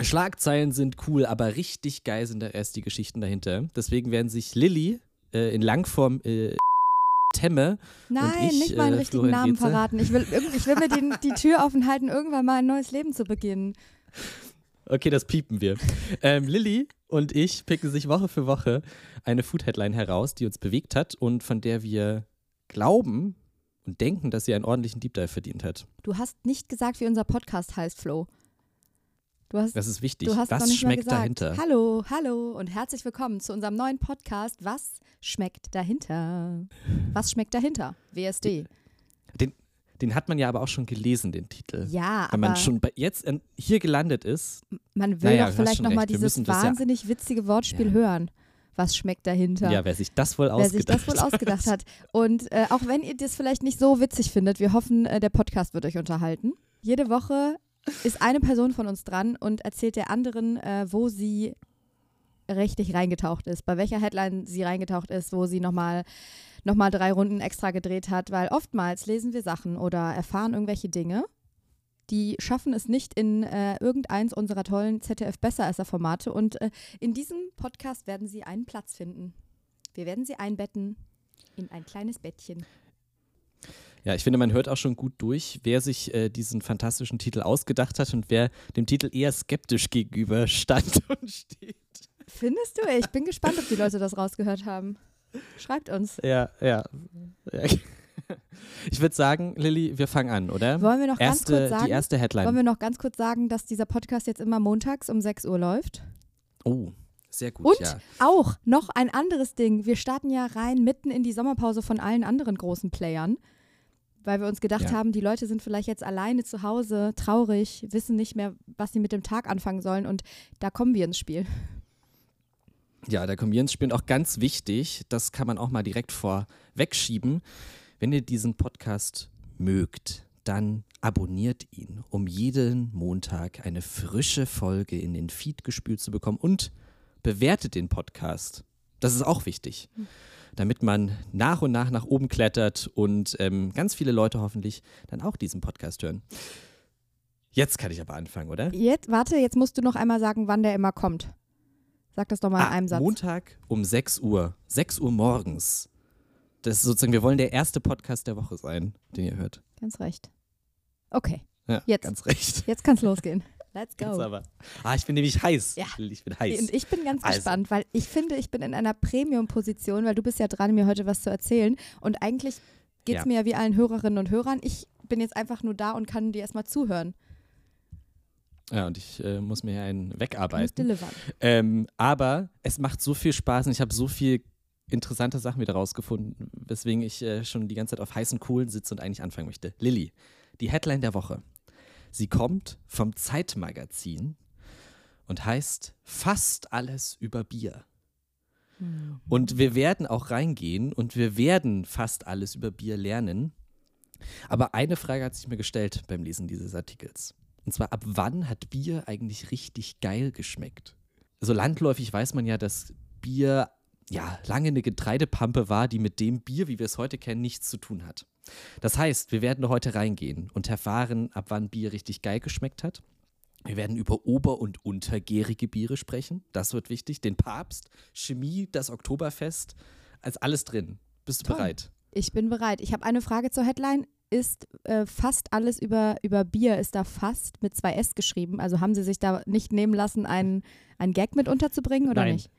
Schlagzeilen sind cool, aber richtig geil sind da erst die Geschichten dahinter. Deswegen werden sich Lilly äh, in Langform äh, Temme Nein, und ich, nicht meinen äh, richtigen Florian Namen Getze. verraten. Ich will, ich will mir den, die Tür offen halten, irgendwann mal ein neues Leben zu beginnen. Okay, das piepen wir. Ähm, Lilly und ich picken sich Woche für Woche eine Food-Headline heraus, die uns bewegt hat und von der wir glauben und denken, dass sie einen ordentlichen Deep Dive verdient hat. Du hast nicht gesagt, wie unser Podcast heißt, Flo. Hast, Das ist wichtig. du hast noch Was schmeckt dahinter? Hallo, hallo und herzlich willkommen zu unserem neuen Podcast. Was schmeckt dahinter? Was schmeckt dahinter? WSD. Den, den hat man ja aber auch schon gelesen, den Titel. Ja, Wenn man schon bei, jetzt in, hier gelandet ist, man will Naja, doch vielleicht nochmal dieses das ja- wahnsinnig witzige Wortspiel Ja. hören. Was schmeckt dahinter? ja, wer sich das wohl Wer ausgedacht sich das wohl ausgedacht hat. Und äh, auch wenn ihr das vielleicht nicht so witzig findet, wir hoffen, äh, der Podcast wird euch unterhalten. Jede Woche ist eine Person von uns dran und erzählt der anderen, äh, wo sie richtig reingetaucht ist, bei welcher Headline sie reingetaucht ist, wo sie nochmal noch mal drei Runden extra gedreht hat, weil oftmals lesen wir Sachen oder erfahren irgendwelche Dinge, die schaffen es nicht in äh, irgendeins unserer tollen ZDF-Besseresser-Formate und äh, in diesem Podcast werden sie einen Platz finden. Wir werden sie einbetten in ein kleines Bettchen. Ja, ich finde, man hört auch schon gut durch, wer sich äh, diesen fantastischen Titel ausgedacht hat und wer dem Titel eher skeptisch gegenüber stand und steht. Findest du? Ich bin gespannt, ob die Leute das rausgehört haben. Schreibt uns. Ja, ja. ja. Ich würde sagen, Lilly, wir fangen an, oder? Wollen wir noch ganz erste, kurz sagen, Die erste Headline. wollen wir noch ganz kurz sagen, dass dieser Podcast jetzt immer montags um 6 Uhr läuft? oh, sehr gut, Und ja. auch noch ein anderes Ding. Wir starten ja rein mitten in die Sommerpause von allen anderen großen Playern, weil wir uns gedacht Ja. haben, die Leute sind vielleicht jetzt alleine zu Hause, traurig, wissen nicht mehr, was sie mit dem Tag anfangen sollen und da kommen wir ins Spiel. Ja, der Community spielt auch ganz wichtig, das kann man auch mal direkt vorwegschieben. Wenn ihr diesen Podcast mögt, dann abonniert ihn, um jeden Montag eine frische Folge in den Feed gespült zu bekommen und bewertet den Podcast. Das ist auch wichtig, damit man nach und nach nach oben klettert und ähm, ganz viele Leute hoffentlich dann auch diesen Podcast hören. Jetzt kann ich aber anfangen, oder? Jetzt, warte, jetzt musst du noch einmal sagen, wann der immer kommt. Sag das doch mal in Ah, einem Satz. Montag um 6 Uhr. 6 Uhr morgens. Das ist sozusagen, wir wollen der erste Podcast der Woche sein, den ihr hört. Ganz recht. Okay, Ja, Jetzt. ganz recht. jetzt kann's losgehen. Let's go. aber. Ah, ich bin nämlich heiß. Ja. Ich bin heiß. Und ich bin ganz Also. gespannt, weil ich finde, ich bin in einer Premium-Position, weil du bist ja dran, mir heute was zu erzählen. Und eigentlich geht es Ja. mir ja wie allen Hörerinnen und Hörern. Ich bin jetzt einfach nur da und kann dir erstmal zuhören. Ja, und ich äh, muss mir hier einen wegarbeiten. Ähm, aber es macht so viel Spaß und ich habe so viel interessante Sachen wieder rausgefunden, weswegen ich äh, schon die ganze Zeit auf heißen Kohlen sitze und eigentlich anfangen möchte. Lilly, die Headline der Woche. Sie kommt vom Zeitmagazin und heißt Fast alles über Bier. Und wir werden auch reingehen und wir werden fast alles über Bier lernen. Aber eine Frage hat sich mir gestellt beim Lesen dieses Artikels. Und zwar, ab wann hat Bier eigentlich richtig geil geschmeckt? So landläufig weiß man ja, dass Bier ja lange eine Getreidepampe war, die mit dem Bier, wie wir es heute kennen, nichts zu tun hat. Das heißt, wir werden heute reingehen und erfahren, ab wann Bier richtig geil geschmeckt hat. Wir werden über ober- und untergärige Biere sprechen. Das wird wichtig. Den Papst, Chemie, das Oktoberfest, als alles drin. Bist du Toll. bereit? Ich bin bereit. Ich habe eine Frage zur Headline. Ist äh, fast alles über, über Bier, ist da fast mit zwei S geschrieben? Also haben Sie sich da nicht nehmen lassen, einen, einen Gag mit unterzubringen oder Nein. nicht?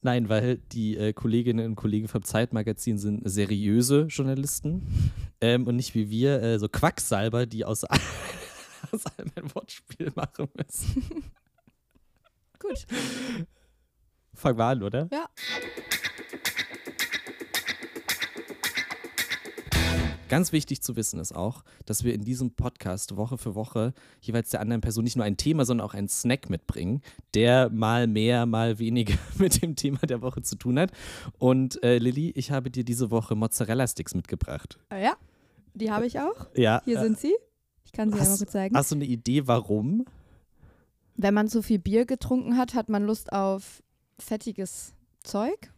Nein, weil die äh, Kolleginnen und Kollegen vom Zeitmagazin sind seriöse Journalisten ähm, und nicht wie wir äh, so Quacksalber, die aus, aus allem ein Wortspiel machen müssen. Gut. Fangen wir an, oder? Ja. Ganz wichtig zu wissen ist auch, dass wir in diesem Podcast Woche für Woche jeweils der anderen Person nicht nur ein Thema, sondern auch einen Snack mitbringen, der mal mehr, mal weniger mit dem Thema der Woche zu tun hat. Und äh, Lilly, ich habe dir diese Woche Mozzarella-Sticks mitgebracht. Ah, Ja, die habe ich auch. Ja. Hier äh, sind sie. Ich kann sie hast- einmal kurz zeigen. Hast du eine Idee, warum? Wenn man zu viel Bier getrunken hat, hat man Lust auf fettiges Zeug.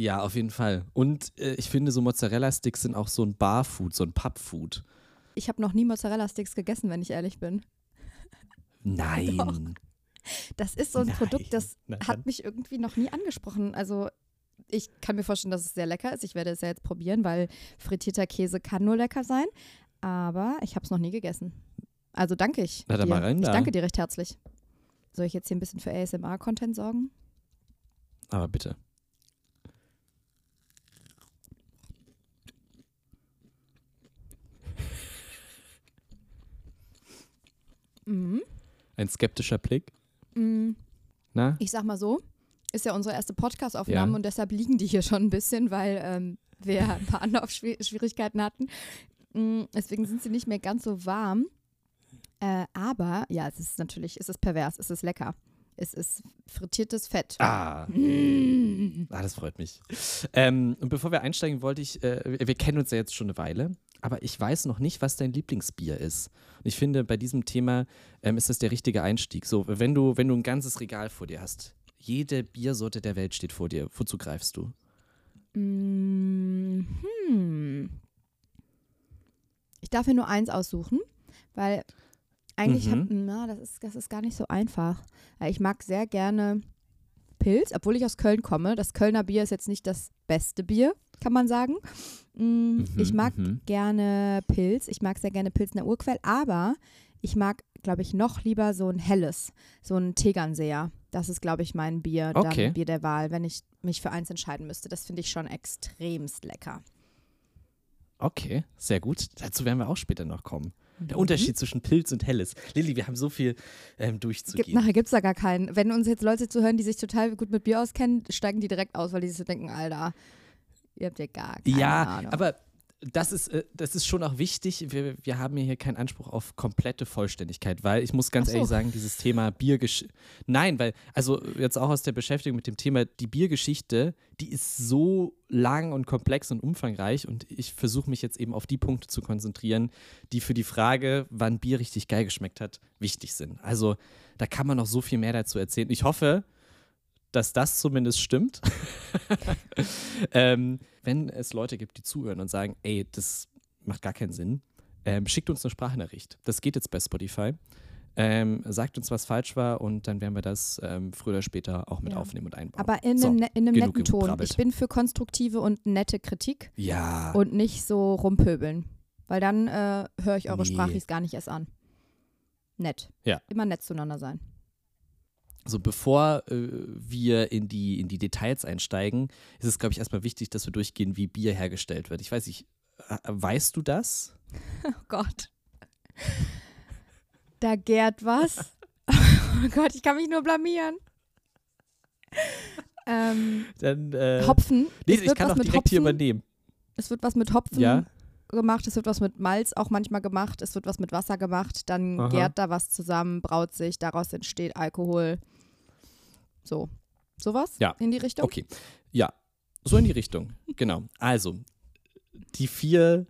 Ja, auf jeden Fall. Und äh, ich finde, so Mozzarella-Sticks sind auch so ein Barfood, so ein Pubfood. Ich habe noch nie Mozzarella-Sticks gegessen, wenn ich ehrlich bin. Nein. Das ist so ein Nein. Produkt, das dann. hat mich irgendwie noch nie angesprochen. Also ich kann mir vorstellen, dass es sehr lecker ist. Ich werde es ja jetzt probieren, weil frittierter Käse kann nur lecker sein. Aber ich habe es noch nie gegessen. Also danke ich Na dir. mal rein ich da. danke dir recht herzlich. Soll ich jetzt hier ein bisschen für ASMR-Content sorgen? Aber bitte. Mhm. Ein skeptischer Blick. Mm, Na? Ich sag mal so, ist ja unsere erste Podcast-Aufnahme Ja. und deshalb liegen die hier schon ein bisschen, weil ähm, wir ein paar Anlaufschwierigkeiten hatten. Mm, Deswegen sind sie nicht mehr ganz so warm. Äh, aber ja, es ist natürlich, es ist pervers, es ist lecker. Es ist frittiertes Fett. Ah. Mm. Ah, das freut mich. Ähm, und bevor wir einsteigen, wollte ich, äh, wir kennen uns ja jetzt schon eine Weile, aber ich weiß noch nicht, was dein Lieblingsbier ist. Und ich finde, bei diesem Thema ähm, ist das der richtige Einstieg. So, wenn du, wenn du ein ganzes Regal vor dir hast, jede Biersorte der Welt steht vor dir, wozu greifst du? Mm, hm. Ich darf mir nur eins aussuchen, weil eigentlich Mhm. hab, na, das ist, das ist gar nicht so einfach. Weil Ich mag sehr gerne Pilz, obwohl ich aus Köln komme. Das Kölner Bier ist jetzt nicht das beste Bier, kann man sagen. Mm, ich Mhm, mag mhm. gerne Pilz. Ich mag sehr gerne Pilz in der Urquell, aber ich mag, glaube ich, noch lieber so ein helles, so ein Tegernseer. Das ist, glaube ich, mein Bier, Okay. dann Bier der Wahl, wenn ich mich für eins entscheiden müsste. Das finde ich schon extremst lecker. Okay, sehr gut. Dazu werden wir auch später noch kommen. Der Mhm. Unterschied zwischen Pilz und Helles. Lilly, wir haben so viel ähm, Gibt, durchzugehen. nachher gibt es da gar keinen. Wenn uns jetzt Leute zuhören, die sich total gut mit Bier auskennen, steigen die direkt aus, weil die sich so denken, Alter, ihr habt ja gar keine Ja, Ahnung. aber das ist, äh, das ist schon auch wichtig. Wir, wir haben hier keinen Anspruch auf komplette Vollständigkeit, weil ich muss ganz so. ehrlich sagen, dieses Thema Biergesch Nein, weil, also jetzt auch aus der Beschäftigung mit dem Thema, die Biergeschichte, die ist so lang und komplex und umfangreich und ich versuche mich jetzt eben auf die Punkte zu konzentrieren, die für die Frage, wann Bier richtig geil geschmeckt hat, wichtig sind. Also da kann man noch so viel mehr dazu erzählen. Ich hoffe, dass das zumindest stimmt. ähm, wenn es Leute gibt, die zuhören und sagen, ey, das macht gar keinen Sinn, ähm, schickt uns eine Sprachnachricht. Das geht jetzt bei Spotify. Ähm, sagt uns, was falsch war und dann werden wir das ähm, früher oder später auch mit Ja. aufnehmen und einbauen. aber in So, einem, ne in einem netten Ton. gebrabbelt. Ich bin für konstruktive und nette Kritik ja, und nicht so rumpöbeln. Weil dann äh, höre ich eure Nee. Sprachis gar nicht erst an. Nett. Ja. Immer nett zueinander sein. So bevor äh, wir in die, in die Details einsteigen, ist es, glaube ich, erstmal wichtig, dass wir durchgehen, wie Bier hergestellt wird. Ich weiß nicht, äh, weißt du das? Oh Gott. Da gärt was. Oh Gott, ich kann mich nur blamieren. Ähm, Dann, äh, Hopfen. nee, es ich kann auch direkt hier Hopfen, übernehmen. Es wird was mit Hopfen Ja? gemacht, es wird was mit Malz auch manchmal gemacht, es wird was mit Wasser gemacht, dann Aha. gärt da was zusammen, braut sich, daraus entsteht Alkohol. So. Sowas? Ja. In die Richtung? Okay. Ja, so in die Richtung. Genau. Also, die vier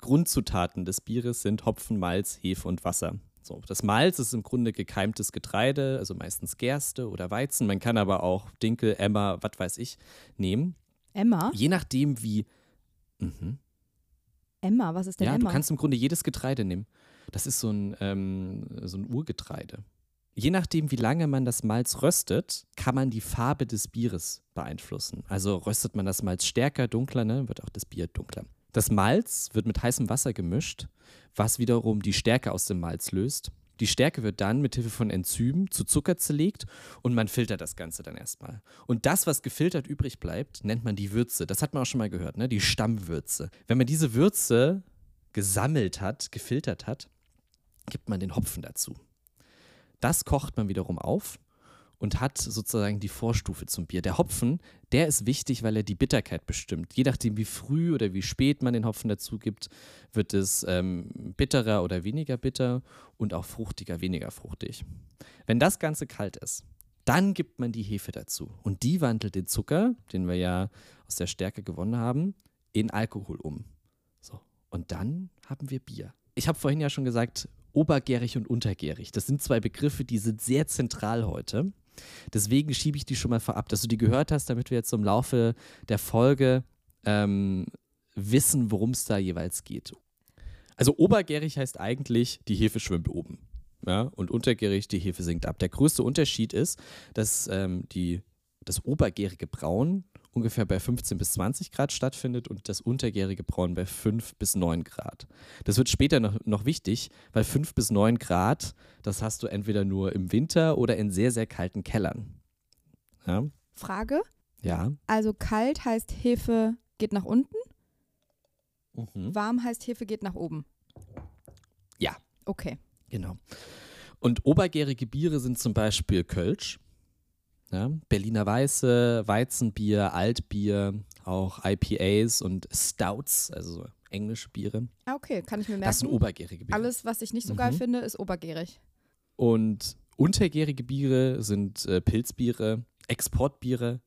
Grundzutaten des Bieres sind Hopfen, Malz, Hefe und Wasser. So, das Malz ist im Grunde gekeimtes Getreide, also meistens Gerste oder Weizen. Man kann aber auch Dinkel, Emmer, was weiß ich, nehmen. Emma? Je nachdem, wie. Mhm. Emma, was ist denn Ja, Emma? du kannst im Grunde jedes Getreide nehmen. Das ist so ein, ähm, so ein Urgetreide. Je nachdem, wie lange man das Malz röstet, kann man die Farbe des Bieres beeinflussen. Also röstet man das Malz stärker, dunkler, ne, wird auch das Bier dunkler. Das Malz wird mit heißem Wasser gemischt, was wiederum die Stärke aus dem Malz löst. Die Stärke wird dann mit Hilfe von Enzymen zu Zucker zerlegt und man filtert das Ganze dann erstmal. Und das, was gefiltert übrig bleibt, nennt man die Würze. Das hat man auch schon mal gehört, ne? Die Stammwürze. Wenn man diese Würze gesammelt hat, gefiltert hat, gibt man den Hopfen dazu. Das kocht man wiederum auf und hat sozusagen die Vorstufe zum Bier. Der Hopfen, der ist wichtig, weil er die Bitterkeit bestimmt. Je nachdem, wie früh oder wie spät man den Hopfen dazu gibt, wird es ähm, bitterer oder weniger bitter und auch fruchtiger, weniger fruchtig. Wenn das Ganze kalt ist, dann gibt man die Hefe dazu. Und die wandelt den Zucker, den wir ja aus der Stärke gewonnen haben, in Alkohol um. So. Und dann haben wir Bier. Ich habe vorhin ja schon gesagt, obergärig und untergärig. Das sind zwei Begriffe, die sind sehr zentral heute. Deswegen schiebe ich die schon mal vorab, dass du die gehört hast, damit wir jetzt im Laufe der Folge ähm, wissen, worum es da jeweils geht. Also obergärig heißt eigentlich, die Hefe schwimmt oben. ja, und untergärig, die Hefe sinkt ab. Der größte Unterschied ist, dass ähm, die, das obergärige Brauen ungefähr bei 15 bis 20 Grad stattfindet und das untergärige Brauen bei 5 bis 9 Grad. Das wird später noch, noch wichtig, weil 5 bis 9 Grad, das hast du entweder nur im Winter oder in sehr, sehr kalten Kellern. Ja? Frage? Ja. Also kalt heißt Hefe geht nach unten, Mhm. warm heißt Hefe geht nach oben. Ja. Okay. Genau. Und obergärige Biere sind zum Beispiel Kölsch, ja, Berliner Weiße, Weizenbier, Altbier, auch IPAs und Stouts, also so englische Biere. Ah, okay, kann ich mir Das sind merken. obergärige Biere. Alles, was ich nicht so geil Mhm. finde, ist obergärig. Und untergärige Biere sind äh, Pilzbiere, Exportbiere,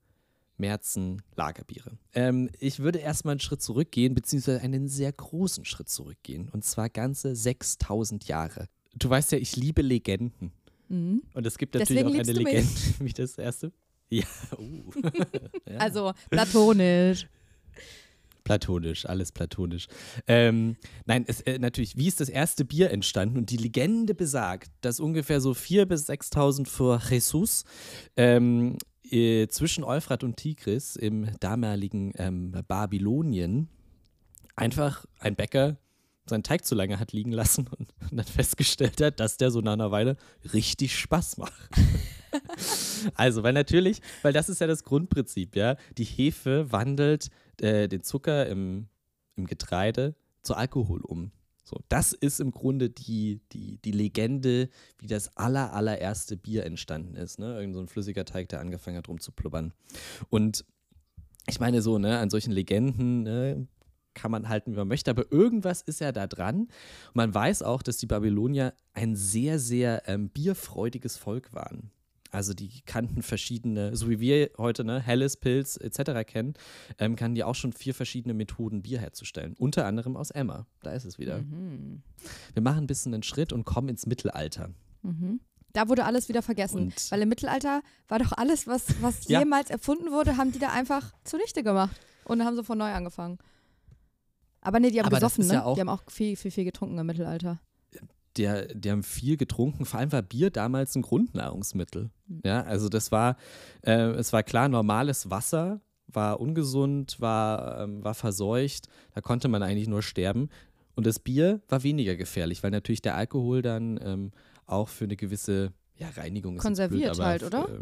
Märzen, Lagerbiere. Ähm, ich würde erstmal einen Schritt zurückgehen, beziehungsweise einen sehr großen Schritt zurückgehen. Und zwar ganze 6000 Jahre. Du weißt ja, ich liebe Legenden. Mhm. Und es gibt natürlich Deswegen auch eine mich. Legende, wie das erste. Ja, uh. ja. Also platonisch. Platonisch, alles platonisch. Ähm, nein, es, äh, natürlich, wie ist das erste Bier entstanden? Und die Legende besagt, dass ungefähr so 4.000 bis 6.000 vor Jesus ähm, äh, zwischen Euphrat und Tigris im damaligen ähm, Babylonien einfach ein Bäcker seinen Teig zu lange hat liegen lassen und dann festgestellt hat, dass der so nach einer Weile richtig Spaß macht. also, weil natürlich, weil das ist ja das Grundprinzip, ja. Die Hefe wandelt äh, den Zucker im, im Getreide zu Alkohol um. So, das ist im Grunde die, die, die Legende, wie das aller, allererste Bier entstanden ist. Ne? Irgend so ein flüssiger Teig, der angefangen hat rumzuplubbern. Und ich meine so, ne, an solchen Legenden ne, kann man halten, wie man möchte, aber irgendwas ist ja da dran. Und man weiß auch, dass die Babylonier ein sehr, sehr ähm, bierfreudiges Volk waren. Also die kannten verschiedene, so wie wir heute ne, Helles, Pilz etc. kennen, ähm, kannten die auch schon vier verschiedene Methoden, Bier herzustellen. Unter anderem aus Emma. Da ist es wieder. Mhm. Wir machen ein bisschen einen Schritt und kommen ins Mittelalter. Mhm. Da wurde alles wieder vergessen. Und Weil im Mittelalter war doch alles, was, was Ja. jemals erfunden wurde, haben die da einfach zunichte gemacht. Und haben sie von neu angefangen. Aber nee, die haben Aber gesoffen, ne? ja auch- die haben auch viel, viel, viel getrunken im Mittelalter. der, die haben viel getrunken. Vor allem war Bier damals ein Grundnahrungsmittel. Mhm. Ja, also das war, äh, es war klar, normales Wasser war ungesund, war, ähm, war verseucht. Da konnte man eigentlich nur sterben. Und das Bier war weniger gefährlich, weil natürlich der Alkohol dann ähm, auch für eine gewisse ja, Reinigung ist Konserviert blöd, halt, oder? äh,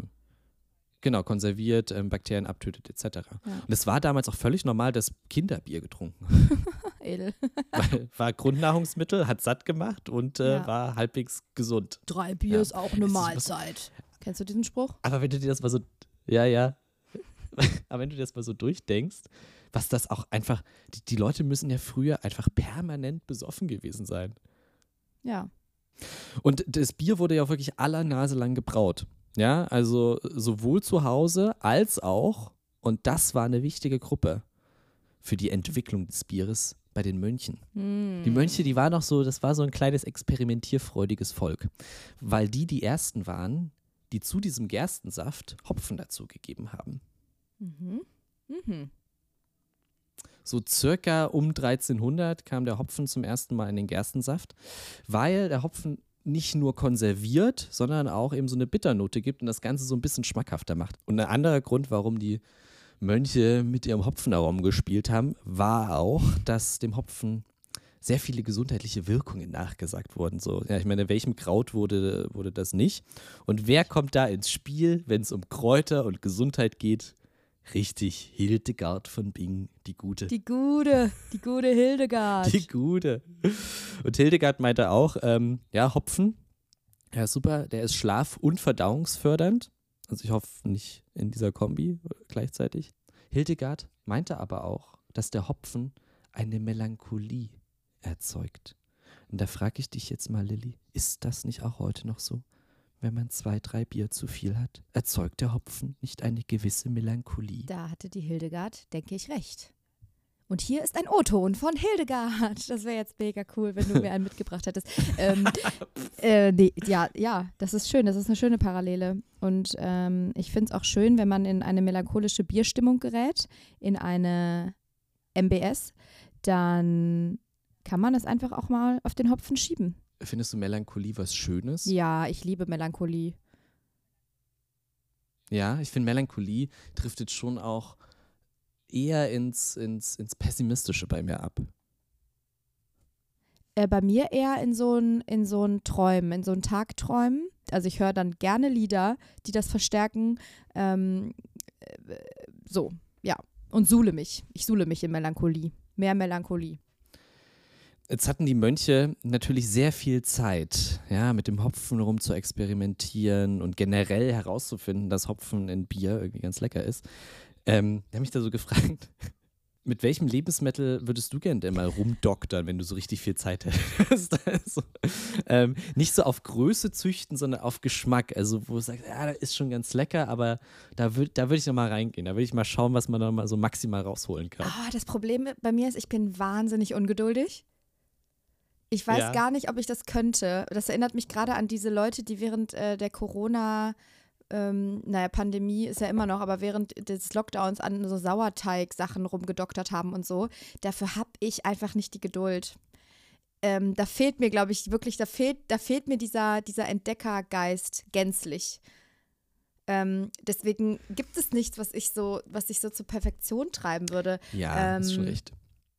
Genau, konserviert, ähm, Bakterien abtötet etc. Ja. Und es war damals auch völlig normal, dass Kinder Bier getrunken Edel. weil, war Grundnahrungsmittel, hat satt gemacht und äh, Ja. war halbwegs gesund. Drei Bier Ja. ist auch eine Mahlzeit. Kennst du diesen Spruch? Aber wenn du dir das mal so, ja, ja, aber wenn du dir das mal so durchdenkst, was das auch einfach, die, die Leute müssen ja früher einfach permanent besoffen gewesen sein. Ja. Und das Bier wurde ja wirklich aller Nase lang gebraut. Ja, also sowohl zu Hause als auch, und das war eine wichtige Gruppe für die Entwicklung des Bieres bei den Mönchen. Hm. Die Mönche, die waren noch so, das war so ein kleines experimentierfreudiges Volk, weil die die ersten waren, die zu diesem Gerstensaft Hopfen dazugegeben haben. Mhm. Mhm. So circa um 1300 kam der Hopfen zum ersten Mal in den Gerstensaft, weil der Hopfen nicht nur konserviert, sondern auch eben so eine Bitternote gibt und das Ganze so ein bisschen schmackhafter macht. Und ein anderer Grund, warum die Mönche mit ihrem Hopfenaromen gespielt haben, war auch, dass dem Hopfen sehr viele gesundheitliche Wirkungen nachgesagt wurden. So, ja, ich meine, welchem Kraut wurde, wurde das nicht? Und wer kommt da ins Spiel, wenn es um Kräuter und Gesundheit geht? Richtig, Hildegard von Bingen, die Gute. Die gute, die gute Hildegard. Die Gute. Und Hildegard meinte auch, ähm, ja, Hopfen, ja, super, der ist schlaf- und verdauungsfördernd. Also ich hoffe nicht in dieser Kombi gleichzeitig. Hildegard meinte aber auch, dass der Hopfen eine Melancholie erzeugt. Und da frage ich dich jetzt mal, Lilly, ist das nicht auch heute noch so? Wenn man zwei, drei Bier zu viel hat, erzeugt der Hopfen nicht eine gewisse Melancholie? Da hatte die Hildegard, denke ich, recht. Und hier ist ein O-Ton von Hildegard. Das wäre jetzt mega cool, wenn du mir einen mitgebracht hättest. Ähm, äh, nee, ja, ja, das ist schön. Das ist eine schöne Parallele. Und ähm, ich finde es auch schön, wenn man in eine melancholische Bierstimmung gerät, in eine MBS, dann kann man das einfach auch mal auf den Hopfen schieben. Findest du Melancholie was Schönes? Ja, ich liebe Melancholie. Ja, ich finde Melancholie driftet schon auch eher ins, ins, ins Pessimistische bei mir ab. Äh, bei mir eher in so ein in so ein Träumen, in so ein Tagträumen. Also ich höre dann gerne Lieder, die das verstärken. Ähm, äh, so, ja. Und suhle mich. Ich suhle mich in Melancholie. Mehr Melancholie. Jetzt hatten die Mönche natürlich sehr viel Zeit, ja, mit dem Hopfen rum zu experimentieren und generell herauszufinden, dass Hopfen in Bier irgendwie ganz lecker ist. Ähm, ich habe mich da so gefragt, mit welchem Lebensmittel würdest du gerne denn mal rumdoktern, wenn du so richtig viel Zeit hättest? also, ähm, nicht so auf Größe züchten, sondern auf Geschmack. Also, wo du sagst, ja, das ist schon ganz lecker, aber da würde da würd ich noch mal reingehen. Da würde ich mal schauen, was man da mal so maximal rausholen kann. Oh, das Problem bei mir ist, ich bin wahnsinnig ungeduldig. Ich weiß Ja. gar nicht, ob ich das könnte. Das erinnert mich gerade an diese Leute, die während äh, der Corona, ähm, naja, Pandemie ist ja immer noch, aber während des Lockdowns an so Sauerteig-Sachen rumgedoktert haben und so. Dafür habe ich einfach nicht die Geduld. Ähm, da fehlt mir, glaube ich, wirklich, da fehlt, da fehlt mir dieser, dieser Entdeckergeist gänzlich. Ähm, deswegen gibt es nichts, was ich so, was ich so zur Perfektion treiben würde. Ja, ist schon Ähm, recht.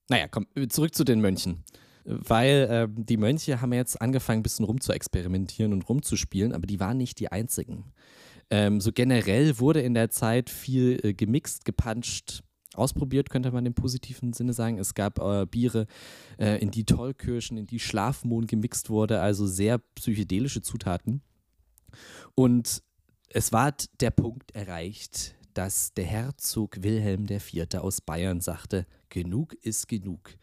Naja, komm, zurück zu den Mönchen. Weil ähm, die Mönche haben jetzt angefangen, ein bisschen rumzuexperimentieren und rumzuspielen, aber die waren nicht die einzigen. Ähm, so generell wurde in der Zeit viel äh, gemixt, gepanscht, ausprobiert, könnte man im positiven Sinne sagen. Es gab äh, Biere, äh, in die Tollkirschen, in die Schlafmohn gemixt wurde, also sehr psychedelische Zutaten. Und es war der Punkt erreicht, dass der Herzog Wilhelm IV. aus Bayern sagte, genug ist genug.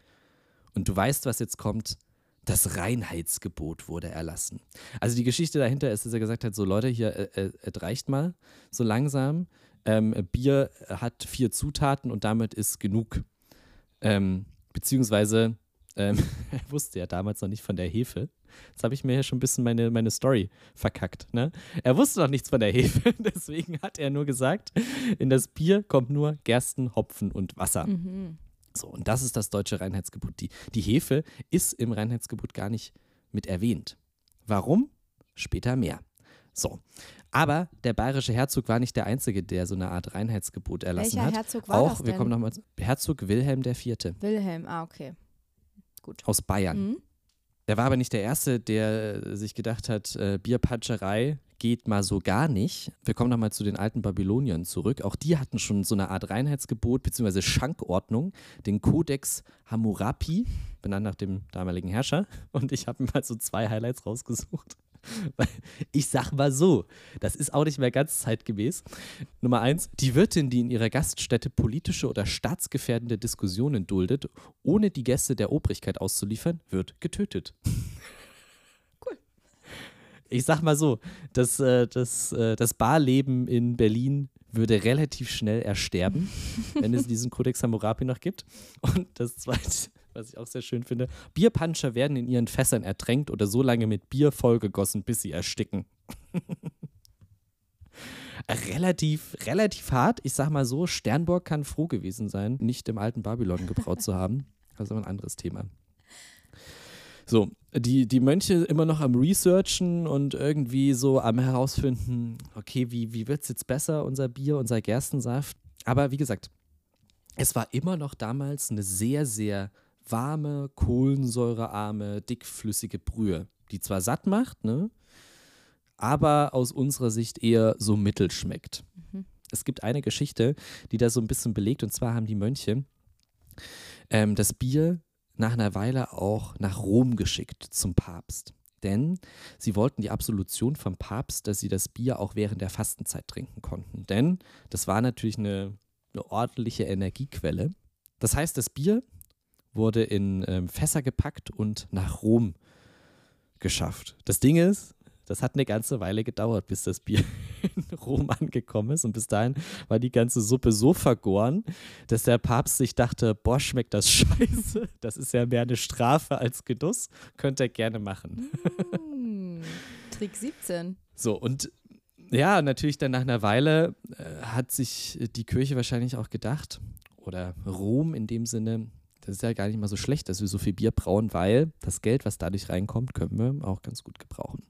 Und du weißt, was jetzt kommt. Das Reinheitsgebot wurde erlassen. Also die Geschichte dahinter ist, dass er gesagt hat, so Leute, hier, äh, äh, es reicht mal so langsam. Ähm, Bier hat vier Zutaten und damit ist genug. Ähm, beziehungsweise, ähm, er wusste ja damals noch nicht von der Hefe. Jetzt habe ich mir hier schon ein bisschen meine, meine Story verkackt. Ne? Er wusste noch nichts von der Hefe, deswegen hat er nur gesagt, in das Bier kommt nur Gersten, Hopfen und Wasser. Mhm. So, und das ist das deutsche Reinheitsgebot. Die, die Hefe ist im Reinheitsgebot gar nicht mit erwähnt. Warum? Später mehr. So. Aber der bayerische Herzog war nicht der Einzige, der so eine Art Reinheitsgebot erlassen Welcher hat. Herzog war Auch, das wir denn? kommen nochmal, Herzog Wilhelm IV. Wilhelm, ah, okay. aus Bayern. Mhm. Der war aber nicht der Erste, der sich gedacht hat, äh, Bierpatscherei geht mal so gar nicht. Wir kommen nochmal zu den alten Babyloniern zurück. Auch die hatten schon so eine Art Reinheitsgebot bzw. Schankordnung, den Kodex Hammurapi, benannt nach dem damaligen Herrscher. Und ich habe mir mal so zwei Highlights rausgesucht. Ich sag mal so, das ist auch nicht mehr ganz zeitgemäß. Nummer eins, die Wirtin, die in ihrer Gaststätte politische oder staatsgefährdende Diskussionen duldet, ohne die Gäste der Obrigkeit auszuliefern, wird getötet. Ich sag mal so, das, äh, das, äh, das Barleben in Berlin würde relativ schnell ersterben, wenn es diesen Codex Hammurapi noch gibt. Und das Zweite, was ich auch sehr schön finde, Bierpanscher werden in ihren Fässern ertränkt oder so lange mit Bier vollgegossen, bis sie ersticken. relativ, relativ hart. Ich sag mal so, Sternburg kann froh gewesen sein, nicht im alten Babylon gebraut zu haben. Das ist aber ein anderes Thema. So, die, die Mönche immer noch am Researchen und irgendwie so am herausfinden, okay, wie, wie wird es jetzt besser, unser Bier, unser Gerstensaft. Aber wie gesagt, es war immer noch damals eine sehr, sehr warme, kohlensäurearme, dickflüssige Brühe, die zwar satt macht, ne, aber aus unserer Sicht eher so mittel schmeckt. Mhm. Es gibt eine Geschichte, die das so ein bisschen belegt, und zwar haben die Mönche ähm, das Bier nach einer Weile auch nach Rom geschickt zum Papst. Denn sie wollten die Absolution vom Papst, dass sie das Bier auch während der Fastenzeit trinken konnten. Denn das war natürlich eine, eine ordentliche Energiequelle. Das heißt, das Bier wurde in ähm, Fässer gepackt und nach Rom geschafft. Das Ding ist, das hat eine ganze Weile gedauert, bis das Bier in Rom angekommen ist. Und bis dahin war die ganze Suppe so vergoren, dass der Papst sich dachte, boah, schmeckt das scheiße. Das ist ja mehr eine Strafe als Genuss. Könnt ihr gerne machen. Mm. Trick 17. So, und ja, natürlich dann nach einer Weile äh, hat sich die Kirche wahrscheinlich auch gedacht, oder Rom in dem Sinne, das ist ja gar nicht mal so schlecht, dass wir so viel Bier brauen, weil das Geld, was dadurch reinkommt, können wir auch ganz gut gebrauchen.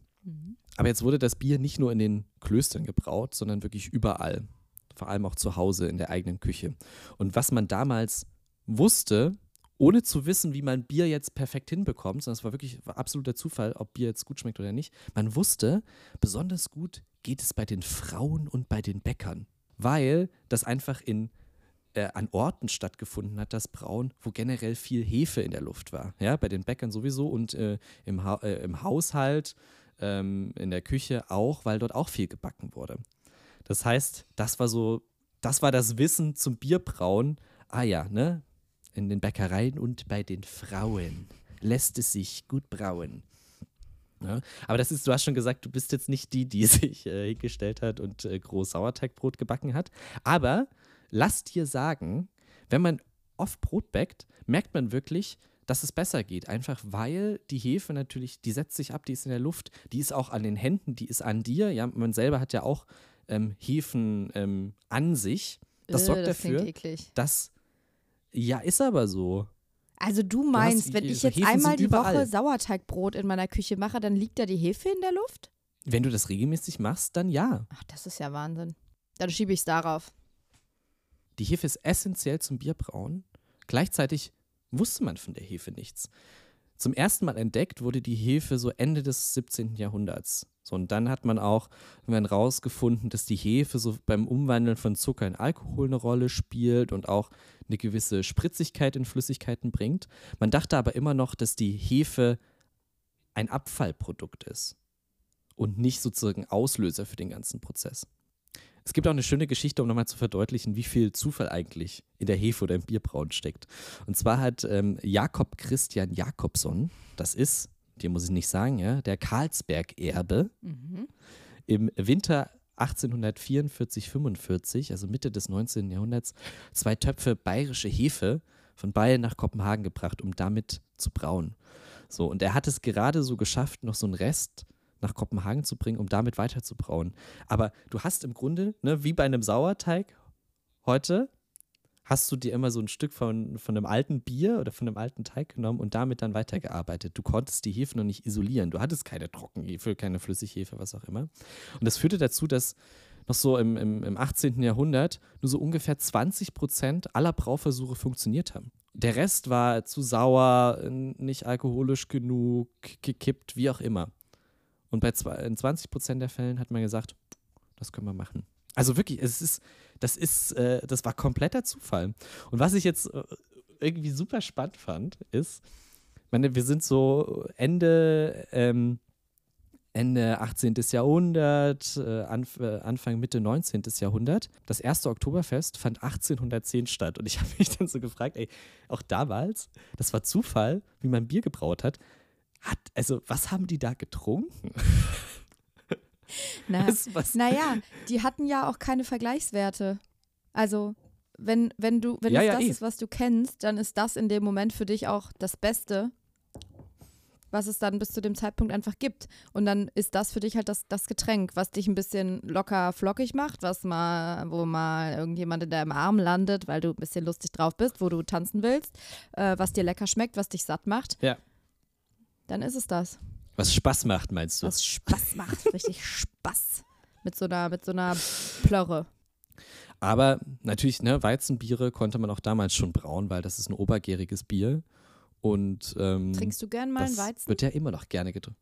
Aber jetzt wurde das Bier nicht nur in den Klöstern gebraut, sondern wirklich überall. Vor allem auch zu Hause in der eigenen Küche. Und was man damals wusste, ohne zu wissen, wie man Bier jetzt perfekt hinbekommt, sondern es war wirklich absoluter Zufall, ob Bier jetzt gut schmeckt oder nicht. Man wusste, besonders gut geht es bei den Frauen und bei den Bäckern, weil das einfach in äh, an Orten stattgefunden hat, das Brauen, wo generell viel Hefe in der Luft war. Ja, bei den Bäckern sowieso und äh, im, ha äh, im Haushalt, ähm, in der Küche auch, weil dort auch viel gebacken wurde. Das heißt, das war so, das war das Wissen zum Bierbrauen. Ah ja, ne? In den Bäckereien und bei den Frauen lässt es sich gut brauen. Ja, aber das ist, du hast schon gesagt, du bist jetzt nicht die, die sich äh, hingestellt hat und äh, groß Sauerteigbrot gebacken hat. Aber lass dir sagen, wenn man oft Brot backt, merkt man wirklich, dass es besser geht. Einfach weil die Hefe natürlich, die setzt sich ab, die ist in der Luft, die ist auch an den Händen, die ist an dir. Ja, man selber hat ja auch ähm, Hefen ähm, an sich. Das äh, sorgt das dafür, dass. Ja, ist aber so. Also du meinst, du hast, wenn ich jetzt Hefen einmal die. Woche Sauerteigbrot in meiner Küche mache, dann liegt da die Hefe in der Luft? Wenn du das regelmäßig machst, dann ja. Ach, das ist ja Wahnsinn. Dann schiebe ich es darauf. Die Hefe ist essentiell zum Bierbrauen. Gleichzeitig wusste man von der Hefe nichts. Zum ersten Mal entdeckt wurde die Hefe so Ende des 17. Jahrhunderts. So, und dann hat man auch man rausgefunden, dass die Hefe so beim Umwandeln von Zucker in Alkohol eine Rolle spielt und auch eine gewisse Spritzigkeit in Flüssigkeiten bringt. Man dachte aber immer noch, dass die Hefe ein Abfallprodukt ist und nicht sozusagen Auslöser für den ganzen Prozess. Es gibt auch eine schöne Geschichte, um nochmal zu verdeutlichen, wie viel Zufall eigentlich in der Hefe oder im Bierbrauen steckt. Und zwar hat ähm, Jakob Christian Jakobson, das ist, dir muss ich nicht sagen, ja, der Karlsberg-Erbe, mhm. im Winter 1844, 45, also Mitte des 19. Jahrhunderts, zwei Töpfe bayerische Hefe von Bayern nach Kopenhagen gebracht, um damit zu brauen. So, und er hat es gerade so geschafft, noch so einen Rest nach Kopenhagen zu bringen, um damit weiter zu brauen. Aber du hast im Grunde, ne, wie bei einem Sauerteig heute, hast du dir immer so ein Stück von, von einem alten Bier oder von einem alten Teig genommen und damit dann weitergearbeitet. Du konntest die Hefe noch nicht isolieren. Du hattest keine Trockenhefe, keine Flüssighefe, was auch immer. Und das führte dazu, dass noch so im, im, im 18. Jahrhundert nur so ungefähr 20 Prozent aller Brauversuche funktioniert haben. Der Rest war zu sauer, nicht alkoholisch genug, gekippt, wie auch immer. Und bei zwei, in 20 Prozent der Fällen hat man gesagt, das können wir machen. Also wirklich, es ist, das ist, äh, das war kompletter Zufall. Und was ich jetzt äh, irgendwie super spannend fand, ist, meine, wir sind so Ende, ähm, Ende 18. Jahrhundert, äh, äh, Anfang, Mitte 19. Jahrhundert. Das erste Oktoberfest fand 1810 statt. Und ich habe mich dann so gefragt, ey, auch damals, das war Zufall, wie man Bier gebraut hat. Hat, also, was haben die da getrunken? Na, was, was? Naja, die hatten ja auch keine Vergleichswerte. Also, wenn, wenn du, wenn ja, es ja, das eh. ist, was du kennst, dann ist das in dem Moment für dich auch das Beste, was es dann bis zu dem Zeitpunkt einfach gibt. Und dann ist das für dich halt das, das Getränk, was dich ein bisschen locker flockig macht, was mal, wo mal irgendjemand in deinem Arm landet, weil du ein bisschen lustig drauf bist, wo du tanzen willst, äh, was dir lecker schmeckt, was dich satt macht. Ja dann ist es das. Was Spaß macht, meinst du? Was Spaß macht, richtig Spaß. Mit so einer, mit so einer Plörre. Aber natürlich, ne, Weizenbiere konnte man auch damals schon brauen, weil das ist ein obergäriges Bier. Und ähm, trinkst du gern mal einen Weizen? Wird ja immer noch gerne getrunken.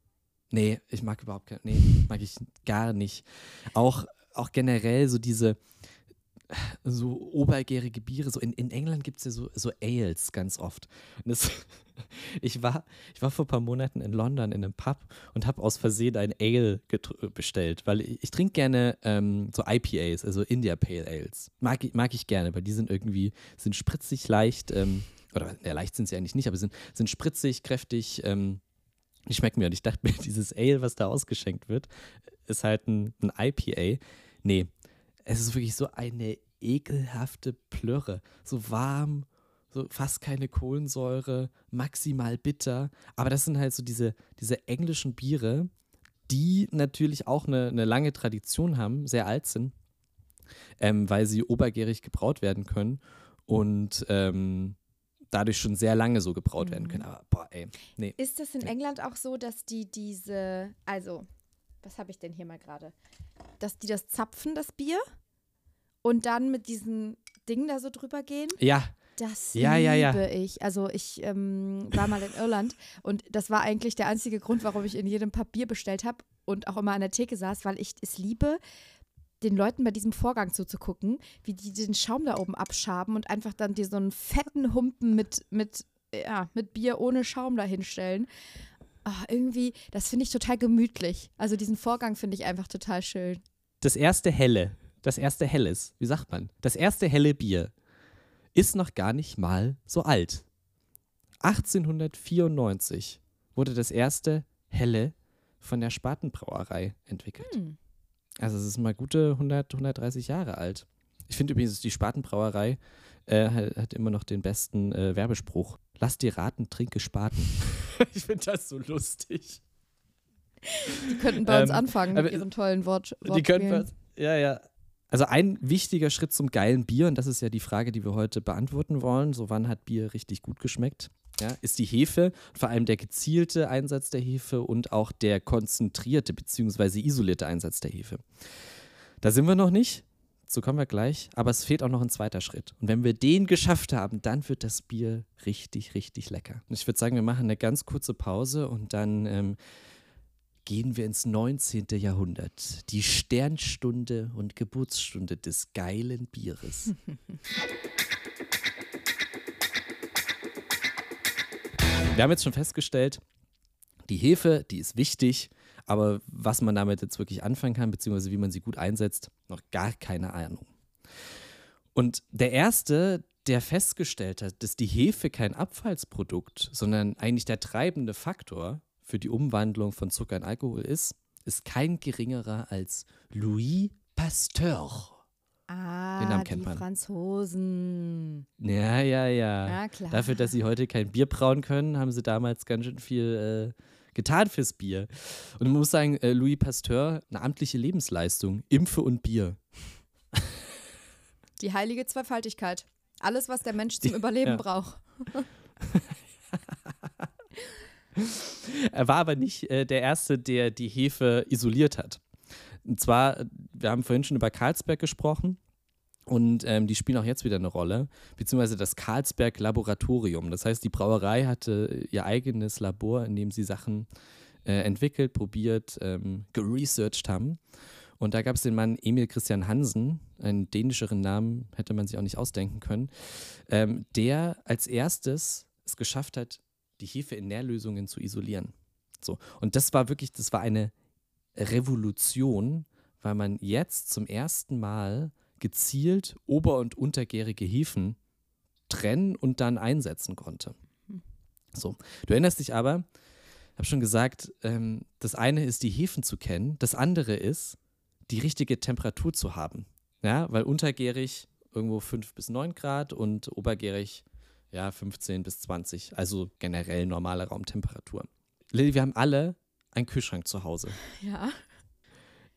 Nee, ich mag überhaupt gar nee, mag ich gar nicht. Auch, auch generell so diese, so obergärige Biere. So in, in England gibt es ja so, so Ales ganz oft. Das, ich, war, ich war vor ein paar Monaten in London in einem Pub und habe aus Versehen ein Ale bestellt, weil ich, ich trinke gerne ähm, so IPAs, also India Pale Ales. Mag, mag ich gerne, weil die sind irgendwie, sind spritzig leicht, ähm, oder ja, leicht sind sie eigentlich nicht, aber sind, sind spritzig, kräftig, ähm, die schmecken mir. Und ich dachte mir, dieses Ale, was da ausgeschenkt wird, ist halt ein, ein IPA. Nee, es ist wirklich so eine ekelhafte Plörre. So warm, so fast keine Kohlensäure, maximal bitter. Aber das sind halt so diese, diese englischen Biere, die natürlich auch eine, eine lange Tradition haben, sehr alt sind, ähm, weil sie obergärig gebraut werden können und ähm, dadurch schon sehr lange so gebraut werden Mhm. können. Aber boah, ey, nee. Ist das in Ja. England auch so, dass die diese, also, was habe ich denn hier mal gerade? Dass die das zapfen, das Bier, und dann mit diesem Ding da so drüber gehen? Ja, Das Ja, liebe ja, ja. ich. Also ich ähm, war mal in Irland und das war eigentlich der einzige Grund, warum ich in jedem Pub Bier bestellt habe und auch immer an der Theke saß, weil ich es liebe, den Leuten bei diesem Vorgang zuzugucken, wie die den Schaum da oben abschaben und einfach dann dir so einen fetten Humpen mit, mit, ja, mit Bier ohne Schaum da Ah, irgendwie, das finde ich total gemütlich. Also diesen Vorgang finde ich einfach total schön. das erste helle, das erste helles, wie sagt man? Das erste helle Bier ist noch gar nicht mal so alt. 1894 wurde das erste helle von der Spatenbrauerei entwickelt. Hm. Also es ist mal gute 100, 130 Jahre alt. Ich finde übrigens, die Spatenbrauerei äh, hat, hat immer noch den besten äh, Werbespruch. Lass dir raten, trinke Spaten. ich finde das so lustig. Die könnten bei uns Ähm, anfangen mit ihren tollen Wort Die können Wortspielen. was. Ja, ja. Also ein wichtiger Schritt zum geilen Bier, und das ist ja die Frage, die wir heute beantworten wollen. So, wann hat Bier richtig gut geschmeckt? Ja, ist die Hefe, vor allem der gezielte Einsatz der Hefe und auch der konzentrierte bzw. isolierte Einsatz der Hefe. Da sind wir noch nicht, so kommen wir gleich, aber es fehlt auch noch ein zweiter Schritt. Und wenn wir den geschafft haben, dann wird das Bier richtig, richtig lecker. Und ich würde sagen, wir machen eine ganz kurze Pause und dann ähm, gehen wir ins 19. Jahrhundert. Die Sternstunde und Geburtsstunde des geilen Bieres. Wir haben jetzt schon festgestellt, die Hefe, die ist wichtig, aber was man damit jetzt wirklich anfangen kann, beziehungsweise wie man sie gut einsetzt, noch gar keine Ahnung. Und der Erste, der festgestellt hat, dass die Hefe kein Abfallsprodukt, sondern eigentlich der treibende Faktor für die Umwandlung von Zucker in Alkohol ist, ist kein geringerer als Louis Pasteur. Ah, Den Namen kennt die man. Franzosen. Ja, ja, ja. Ja, klar. Dafür, dass sie heute kein Bier brauen können, haben sie damals ganz schön viel äh, getan fürs Bier. Und man muss sagen, äh, Louis Pasteur, eine amtliche Lebensleistung, Impfe und Bier. Die heilige Zweifaltigkeit. Alles, was der Mensch zum Überleben ja. braucht. Er war aber nicht äh, der Erste, der die Hefe isoliert hat. Und zwar, äh, wir haben vorhin schon über Carlsberg gesprochen und ähm, die spielen auch jetzt wieder eine Rolle, beziehungsweise das Carlsberg Laboratorium. Das heißt, die Brauerei hatte ihr eigenes Labor, in dem sie Sachen äh, entwickelt, probiert, ähm, geresearched haben. Und da gab es den Mann Emil Christian Hansen, einen dänischeren Namen hätte man sich auch nicht ausdenken können, ähm, der als erstes es geschafft hat, die Hefe in Nährlösungen zu isolieren. So. Und das war wirklich, das war eine Revolution, weil man jetzt zum ersten Mal gezielt ober- und untergärige Hefen trennen und dann einsetzen konnte. So. Du erinnerst dich aber, ich habe schon gesagt, ähm, das eine ist, die Hefen zu kennen, das andere ist, die richtige Temperatur zu haben. Ja, weil untergärig irgendwo 5 bis 9 Grad und obergärig ja 15 bis 20, also generell normale Raumtemperatur. Lilly, wir haben alle einen Kühlschrank zu Hause. Ja.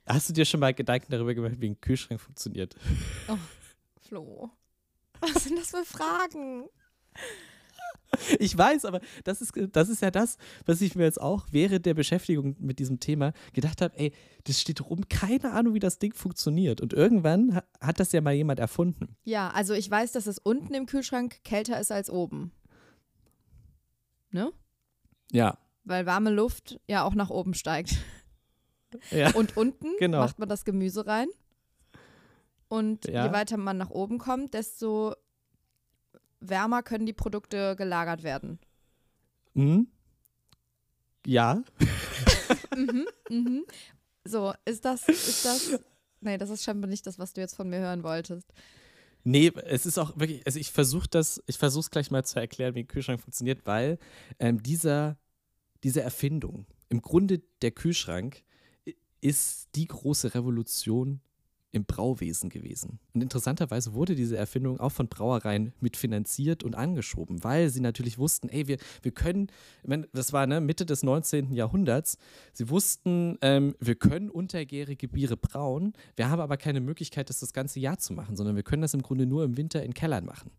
Hast du dir schon mal Gedanken darüber gemacht, wie ein Kühlschrank funktioniert? Flo. Was sind das für Fragen? Ich weiß, aber das ist, das ist ja das, was ich mir jetzt auch während der Beschäftigung mit diesem Thema gedacht habe, ey, das steht rum, keine Ahnung, wie das Ding funktioniert. Und irgendwann ha- hat das ja mal jemand erfunden. Ja, also ich weiß, dass es unten im Kühlschrank kälter ist als oben. Ne? Ja. Weil warme Luft ja auch nach oben steigt. Ja. Und unten Genau. macht man das Gemüse rein. Und Ja. je weiter man nach oben kommt, desto wärmer können die Produkte gelagert werden. Hm? Ja. mhm, mhm. So, ist das, ist das. Nee, das ist scheinbar nicht das, was du jetzt von mir hören wolltest. Nee, es ist auch wirklich, also ich versuche das, ich versuche es gleich mal zu erklären, wie ein Kühlschrank funktioniert, weil ähm, dieser, diese Erfindung, im Grunde der Kühlschrank, ist die große Revolution im Brauwesen gewesen. Und interessanterweise wurde diese Erfindung auch von Brauereien mitfinanziert und angeschoben, weil sie natürlich wussten, ey, wir, wir können, das war ne, Mitte des 19. Jahrhunderts, sie wussten, ähm, wir können untergärige Biere brauen, wir haben aber keine Möglichkeit, das das ganze Jahr zu machen, sondern wir können das im Grunde nur im Winter in Kellern machen.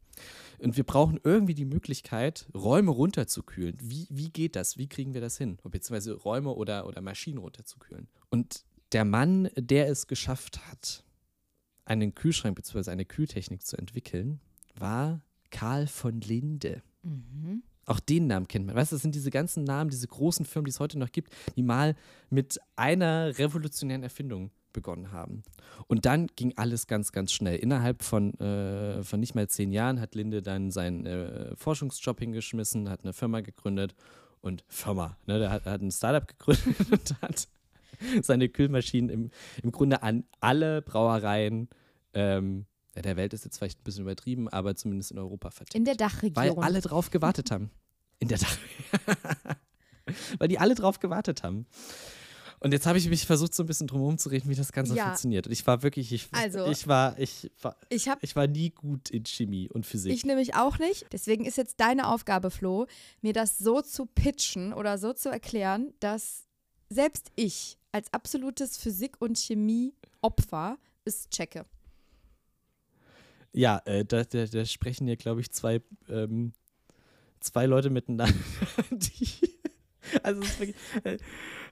Und wir brauchen irgendwie die Möglichkeit, Räume runterzukühlen. Wie, wie geht das? Wie kriegen wir das hin? Beziehungsweise Räume oder, oder Maschinen runterzukühlen. Und der Mann, der es geschafft hat, einen Kühlschrank bzw. eine Kühltechnik zu entwickeln, war Karl von Linde. Mhm. Auch den Namen kennt man. Weißt du, das sind diese ganzen Namen, diese großen Firmen, die es heute noch gibt, die mal mit einer revolutionären Erfindung begonnen haben. Und dann ging alles ganz, ganz schnell. Innerhalb von, äh, von nicht mal zehn Jahren hat Linde dann seinen äh, Forschungsjob hingeschmissen, hat eine Firma gegründet und Firma, ne, der hat, hat ein Startup gegründet und hat seine Kühlmaschinen im, im Grunde an alle Brauereien ähm, der Welt ist jetzt vielleicht ein bisschen übertrieben, aber zumindest in Europa vertickt. In der Dachregion. Weil alle drauf gewartet haben. In der Dach. Weil die alle drauf gewartet haben. Und jetzt habe ich mich versucht, so ein bisschen drum zu reden, wie das Ganze Ja. funktioniert. Und ich war wirklich, ich, Also- ich war, ich war, Ich habe ich war nie gut in Chemie und Physik. Ich nämlich auch nicht. Deswegen ist jetzt deine Aufgabe, Flo, mir das so zu pitchen oder so zu erklären, dass selbst ich als absolutes Physik- und Chemie-Opfer es checke. Ja, äh, da, da, da sprechen ja, glaube ich, zwei, ähm, zwei Leute miteinander. Die, also, wirklich, äh,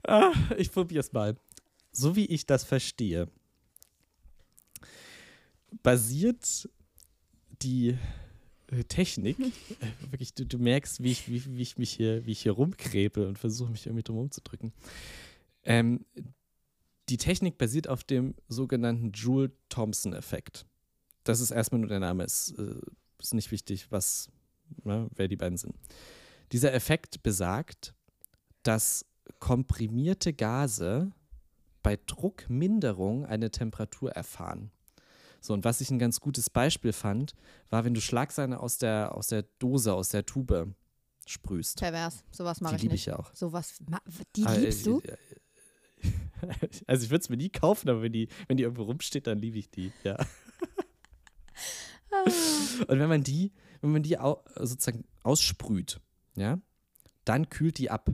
ah, ich probiere es mal. So wie ich das verstehe, basiert die Technik, äh, wirklich, du, du merkst, wie ich, wie, wie ich mich hier, wie ich hier rumkrepe und versuche mich irgendwie drum rumzudrücken. Ähm, die Technik basiert auf dem sogenannten Joule-Thomson-Effekt das ist erstmal nur der Name, ist, äh, ist nicht wichtig, was, ne, wer die beiden sind. Dieser Effekt besagt, dass komprimierte Gase bei Druckminderung eine Temperatur erfahren. So, und was ich ein ganz gutes Beispiel fand, war, wenn du Schlagsahne aus der, aus der Dose, aus der Tube sprühst. Pervers. Sowas Die mache ich liebe nicht. ich ja auch. Sowas, die Aber, liebst äh, du? äh, Also ich würde es mir nie kaufen, aber wenn die, wenn die irgendwo rumsteht, dann liebe ich die, ja. Und wenn man die, wenn man die au, sozusagen aussprüht, ja, dann kühlt die ab.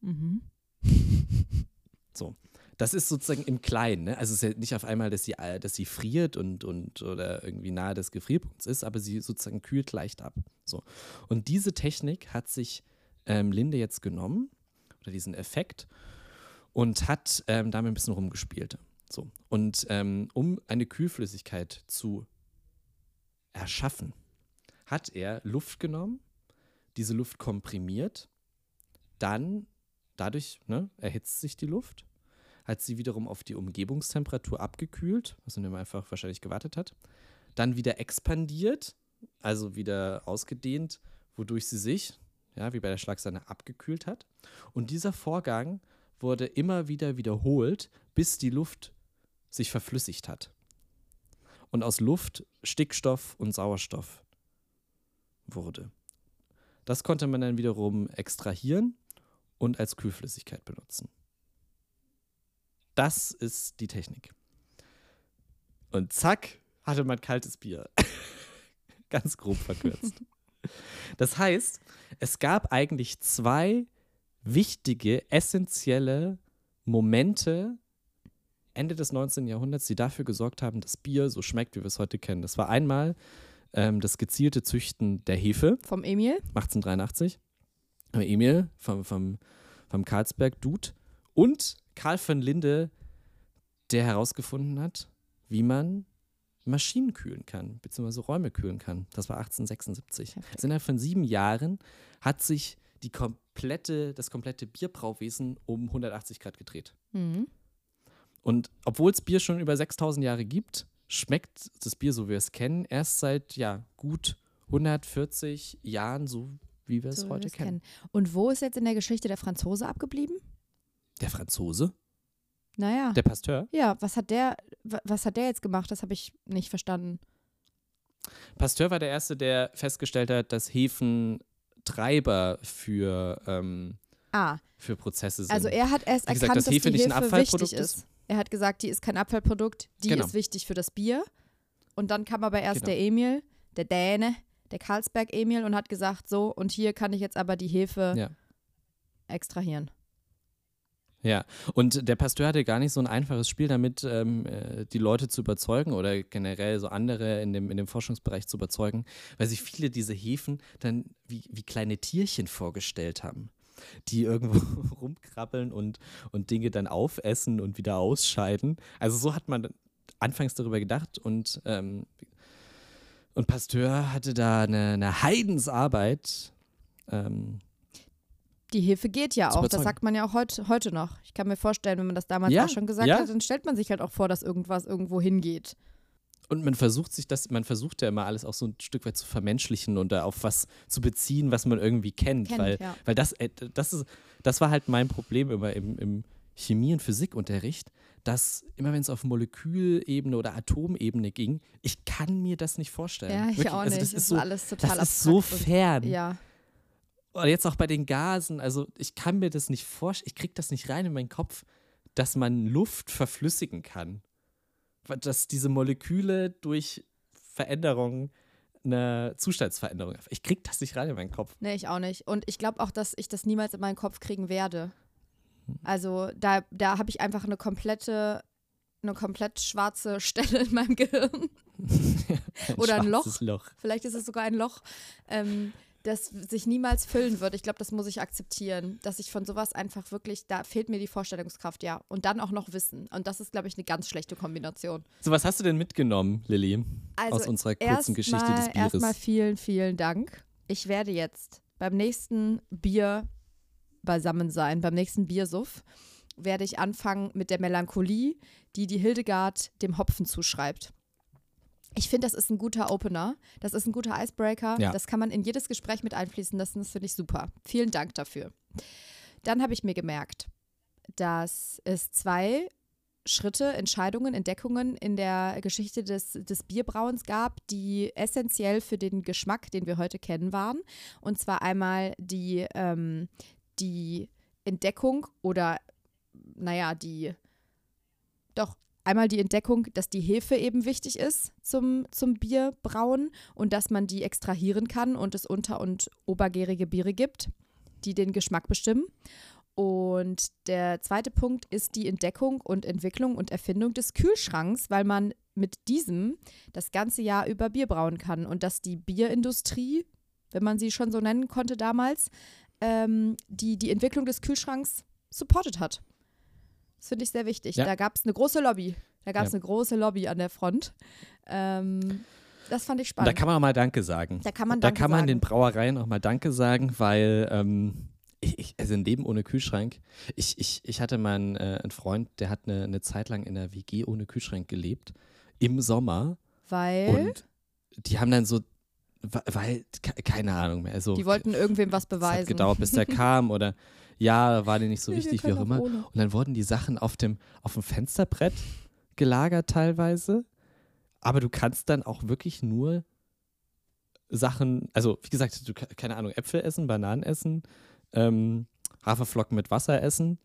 Mhm. Das ist sozusagen im Kleinen, ne? Also es ist ja nicht auf einmal, dass sie, dass sie friert und, und oder irgendwie nahe des Gefrierpunkts ist, aber sie sozusagen kühlt leicht ab. So. Und diese Technik hat sich ähm, Linde jetzt genommen, oder diesen Effekt, und hat ähm, damit ein bisschen rumgespielt. So. Und ähm, um eine Kühlflüssigkeit zu erschaffen, hat er Luft genommen, diese Luft komprimiert, dann dadurch ne, erhitzt sich die Luft, hat sie wiederum auf die Umgebungstemperatur abgekühlt, was man einfach wahrscheinlich gewartet hat, dann wieder expandiert, also wieder ausgedehnt, wodurch sie sich, ja, wie bei der Schlagsahne, abgekühlt hat. Und dieser Vorgang wurde immer wieder wiederholt, bis die Luft sich verflüssigt hat. Und aus Luft Stickstoff und Sauerstoff wurde. Das konnte man dann wiederum extrahieren und als Kühlflüssigkeit benutzen. Das ist die Technik. Und zack, hatte man kaltes Bier. Ganz grob verkürzt. Das heißt, es gab eigentlich zwei wichtige, essentielle Momente Ende des 19. Jahrhunderts, die dafür gesorgt haben, dass Bier so schmeckt, wie wir es heute kennen. Das war einmal ähm, das gezielte Züchten der Hefe, Vom Emil? 1883. Äh, Emil vom, vom, vom Karlsberg Dude und Karl von Linde, der herausgefunden hat, wie man Maschinen kühlen kann, beziehungsweise Räume kühlen kann. Das war 1876. Perfekt. Also innerhalb von sieben Jahren hat sich die komplette, das komplette Bierbrauwesen um 180 Grad gedreht. Mhm. Und obwohl es Bier schon über 6000 Jahre gibt, schmeckt das Bier, so wie wir es kennen, erst seit ja, gut 140 Jahren, so wie wir es So wir heute es kennen. Und wo ist jetzt in der Geschichte der Franzose abgeblieben? Der Franzose? Naja. Der Pasteur? ja, was hat der, wa- was hat der jetzt gemacht? Das habe ich nicht verstanden. Pasteur war der Erste, der festgestellt hat, dass Hefen Treiber für, ähm, Ah, für Prozesse sind. also er hat erst gesagt, erkannt, dass dass Hefe die nicht ein Abfallprodukt wichtig ist. ist. Er hat gesagt, die ist kein Abfallprodukt, die Genau. ist wichtig für das Bier. Und dann kam aber erst Genau. der Emil, der Däne, der Karlsberg-Emil und hat gesagt, so, und hier kann ich jetzt aber die Hefe Ja. extrahieren. Ja, und der Pasteur hatte gar nicht so ein einfaches Spiel damit, ähm, äh, die Leute zu überzeugen oder generell so andere in dem, in dem Forschungsbereich zu überzeugen, weil sich viele diese Hefen dann wie, wie kleine Tierchen vorgestellt haben, die irgendwo rumkrabbeln und, und Dinge dann aufessen und wieder ausscheiden. Also so hat man anfangs darüber gedacht und, ähm, und Pasteur hatte da eine, eine Heidensarbeit. Ähm, Die Hefe geht ja auch, das sagt man ja auch heut, heute noch. Ich kann mir vorstellen, wenn man das damals Ja, auch schon gesagt ja. hat, dann stellt man sich halt auch vor, dass irgendwas irgendwo hingeht. Und man versucht sich das, man versucht ja immer alles auch so ein Stück weit zu vermenschlichen und da auf was zu beziehen, was man irgendwie kennt. Kennt, weil ja. weil das, äh, das ist, das war halt mein Problem immer im, im Chemie- und Physikunterricht, dass immer wenn es auf Molekülebene oder Atomebene ging, ich kann mir das nicht vorstellen. Ja, ich Wirklich. auch also nicht. Das ist so, alles total das ist so fern. Ja, Oder jetzt auch bei den Gasen, also ich kann mir das nicht vorstellen, ich kriege das nicht rein in meinen Kopf, dass man Luft verflüssigen kann. Dass diese Moleküle durch Veränderung eine Zustandsveränderung. Ich kriege das nicht rein in meinen Kopf. nee, ich auch nicht. Und ich glaube auch, dass ich das niemals in meinen Kopf kriegen werde. Also da, da habe ich einfach eine komplette, eine komplett schwarze Stelle in meinem Gehirn. Oder ein Loch. Loch. Vielleicht ist es sogar ein Loch, ähm, das sich niemals füllen wird. Ich glaube, das muss ich akzeptieren, dass ich von sowas einfach wirklich, da fehlt mir die Vorstellungskraft, ja. Und dann auch noch Wissen. Und das ist, glaube ich, eine ganz schlechte Kombination. So, was hast du denn mitgenommen, Lilly, Also aus unserer kurzen Geschichte des erstmal- Bieres? Erstmal vielen, vielen Dank. Ich werde jetzt beim nächsten Bier beisammen sein, beim nächsten Biersuff, werde ich anfangen mit der Melancholie, die die Hildegard dem Hopfen zuschreibt. Ich finde, das ist ein guter Opener. Das ist ein guter Icebreaker. Ja. Das kann man in jedes Gespräch mit einfließen lassen. Das finde ich super. Vielen Dank dafür. Dann habe ich mir gemerkt, dass es zwei Schritte, Entscheidungen, Entdeckungen in der Geschichte des, des Bierbrauens gab, die essentiell für den Geschmack, den wir heute kennen, waren. Und zwar einmal die, ähm, die Entdeckung oder, naja, die, doch, einmal die Entdeckung, dass die Hefe eben wichtig ist zum, zum Bierbrauen und dass man die extrahieren kann und es unter- und obergärige Biere gibt, die den Geschmack bestimmen. Und der zweite Punkt ist die Entdeckung und Entwicklung und Erfindung des Kühlschranks, weil man mit diesem das ganze Jahr über Bier brauen kann und dass die Bierindustrie, wenn man sie schon so nennen konnte damals, ähm, die, die Entwicklung des Kühlschranks supportet hat. Das finde ich sehr wichtig. Ja. Da gab es eine große Lobby. Da gab es Ja. eine große Lobby an der Front. Ähm, das fand ich Und spannend. da kann man auch mal Danke sagen. Da kann man da kann man sagen. den Brauereien auch mal Danke sagen, weil ähm, ich, also ein Leben ohne Kühlschrank. Ich, ich, ich hatte mal einen, äh, einen Freund, der hat eine, eine Zeit lang in einer WG ohne Kühlschrank gelebt, im Sommer. weil Und die haben dann so, weil, ke- keine Ahnung mehr. Also, die wollten irgendwem was es hat beweisen. gedauert, bis der kam oder ja, war der nicht so Nee, wichtig, wie auch immer. ohne. Und dann wurden die Sachen auf dem, auf dem Fensterbrett gelagert teilweise. Aber du kannst dann auch wirklich nur Sachen, also wie gesagt, du keine Ahnung, Äpfel essen, Bananen essen, ähm, Haferflocken mit Wasser essen.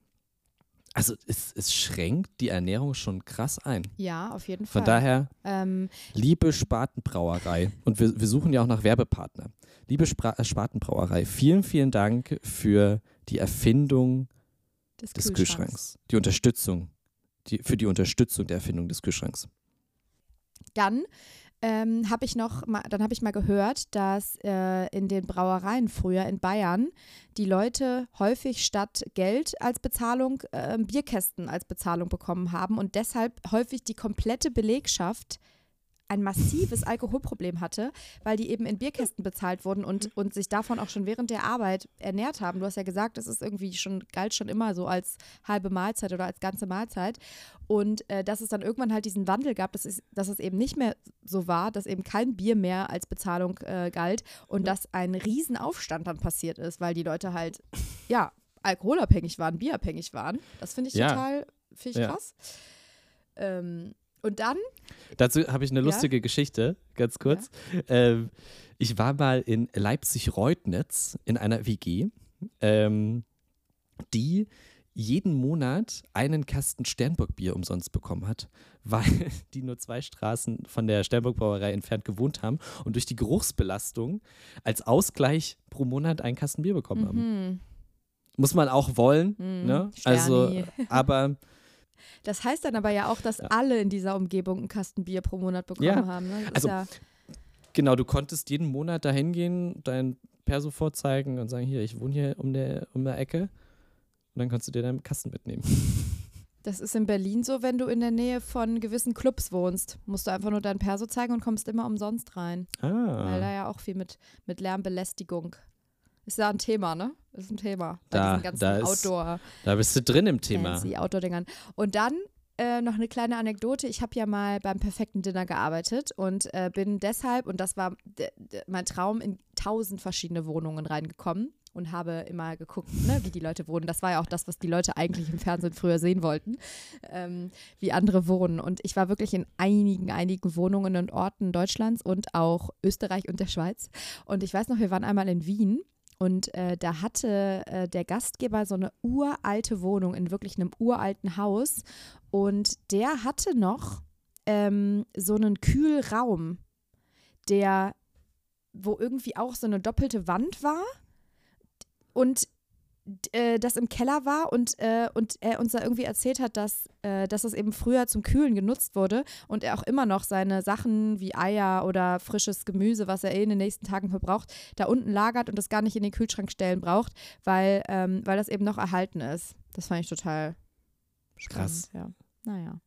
Also es, es schränkt die Ernährung schon krass ein. Ja, auf jeden Fall. Von daher, ähm, liebe Spatenbrauerei, und wir, wir suchen ja auch nach Werbepartner. Liebe Spra äh, Spatenbrauerei, vielen, vielen Dank für die Erfindung des, des Kühlschranks. Kühlschranks. Die Unterstützung. Die, für die Unterstützung der Erfindung des Kühlschranks. Dann ähm, habe ich noch, mal, dann habe ich mal gehört, dass äh, in den Brauereien früher in Bayern die Leute häufig statt Geld als Bezahlung äh, Bierkästen als Bezahlung bekommen haben und deshalb häufig die komplette Belegschaft ein massives Alkoholproblem hatte, weil die eben in Bierkästen bezahlt wurden und, und sich davon auch schon während der Arbeit ernährt haben. Du hast ja gesagt, es ist irgendwie schon, galt schon immer so als halbe Mahlzeit oder als ganze Mahlzeit. Und äh, dass es dann irgendwann halt diesen Wandel gab, dass es, dass es eben nicht mehr so war, dass eben kein Bier mehr als Bezahlung äh, galt und dass ein Riesenaufstand dann passiert ist, weil die Leute halt, ja, alkoholabhängig waren, bierabhängig waren. Das finde ich Ja. total, finde ich Ja. krass. Ähm, und dann, Dazu habe ich eine Ja? lustige Geschichte, ganz kurz. Ähm, ich war mal in Leipzig-Reutnitz in einer WG, ähm, die jeden Monat einen Kasten Sternburg-Bier umsonst bekommen hat, weil die nur zwei Straßen von der Sternburg-Brauerei entfernt gewohnt haben und durch die Geruchsbelastung als Ausgleich pro Monat einen Kasten Bier bekommen haben. Mhm. Muss man auch wollen, Mhm, ne? Also, Sterni. aber Das heißt dann aber ja auch, dass Ja. alle in dieser Umgebung einen Kasten Bier pro Monat bekommen Ja. haben. Ne? Also, ja, genau, du konntest jeden Monat dahin gehen, dein Perso vorzeigen und sagen, hier, ich wohne hier um der, um der Ecke. Und dann kannst du dir deinen Kasten mitnehmen. das ist in Berlin so, wenn du in der Nähe von gewissen Clubs wohnst. Musst du einfach nur dein Perso zeigen und kommst immer umsonst rein. Weil Ah, da ja auch viel mit, mit Lärmbelästigung. Ist ja ein Thema, ne? Ist ein Thema. Bei Da- diesen ganzen da ist Outdoor. da bist du drin im Thema. fancy Outdoor-Dingern. Und dann äh, noch eine kleine Anekdote. Ich habe ja mal beim perfekten Dinner gearbeitet und äh, bin deshalb, und das war mein Traum, in tausend verschiedene Wohnungen reingekommen und habe immer geguckt, ne, wie die Leute wohnen. Das war ja auch das, was die Leute eigentlich im Fernsehen früher sehen wollten, ähm, wie andere wohnen. Und ich war wirklich in einigen, einigen Wohnungen und Orten Deutschlands und auch Österreich und der Schweiz. Und ich weiß noch, wir waren einmal in Wien und äh, da hatte äh, der Gastgeber so eine uralte Wohnung in wirklich einem uralten Haus. Und der hatte noch ähm, so einen Kühlraum, der, wo irgendwie auch so eine doppelte Wand war und äh, das im Keller war und, äh, und er uns da irgendwie erzählt hat, dass, äh, dass es eben früher zum Kühlen genutzt wurde und er auch immer noch seine Sachen wie Eier oder frisches Gemüse, was er eh in den nächsten Tagen verbraucht, da unten lagert und das gar nicht in den Kühlschrank stellen braucht, weil, ähm, weil das eben noch erhalten ist. Das fand ich total spannend. Krass. Ja. Naja.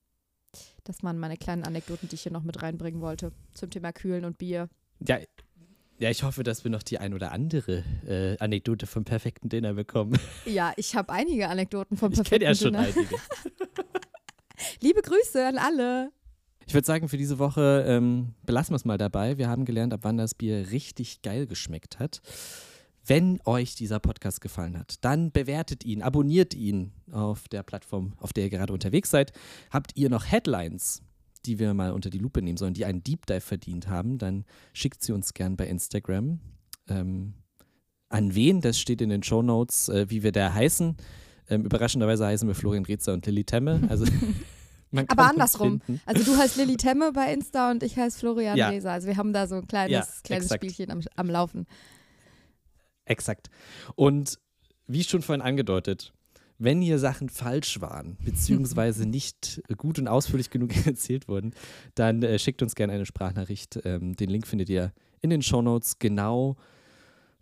Das waren meine kleinen Anekdoten, die ich hier noch mit reinbringen wollte zum Thema Kühlen und Bier. Ja, ja, ich hoffe, dass wir noch die ein oder andere äh, Anekdote vom perfekten Dinner bekommen. Ja, ich habe einige Anekdoten vom Ich kenne perfekten ja schon Dinner. einige. Liebe Grüße an alle. Ich würde sagen, für diese Woche ähm, belassen wir es mal dabei. Wir haben gelernt, ab wann das Bier richtig geil geschmeckt hat. Wenn euch dieser Podcast gefallen hat, dann bewertet ihn, abonniert ihn auf der Plattform, auf der ihr gerade unterwegs seid. Habt ihr noch Headlines, die wir mal unter die Lupe nehmen sollen, die einen Deep Dive verdient haben, dann schickt sie uns gern bei Instagram. Ähm, an wen, das steht in den Show Notes, äh, wie wir da heißen. Ähm, überraschenderweise heißen wir Florian Rezer und Lilly Temme. Also, man Aber andersrum. finden. Also du heißt Lilly Temme bei Insta und ich heiße Florian Ja. Reser. Also wir haben da so ein kleines, Ja, kleines exakt. Spielchen am, am Laufen. Exakt. Und wie schon vorhin angedeutet, wenn hier Sachen falsch waren, beziehungsweise nicht gut und ausführlich genug erzählt wurden, dann äh, schickt uns gerne eine Sprachnachricht. Ähm, den Link findet ihr in den Shownotes, genau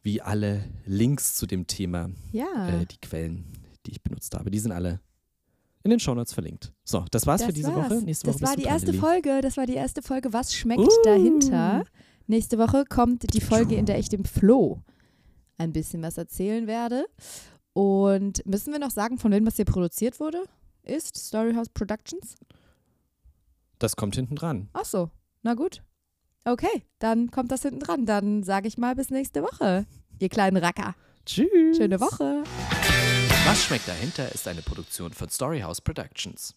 wie alle Links zu dem Thema, Ja. äh, die Quellen, die ich benutzt habe. Die sind alle in den Shownotes verlinkt. So, das war's für Das diese war's. Woche. Nächste Woche das war die erste Lilly. Folge. Das war die erste Folge. Was schmeckt Uh. dahinter? Nächste Woche kommt die Folge, in der ich dem Flo ein bisschen was erzählen werde. Und müssen wir noch sagen, von wem das hier produziert wurde? Ist Storyhouse Productions? Das kommt hinten dran. Ach so, na gut. Okay, dann kommt das hinten dran. Dann sage ich mal bis nächste Woche, ihr kleinen Racker. Tschüss. Schöne Woche. Was schmeckt dahinter ist eine Produktion von Storyhouse Productions.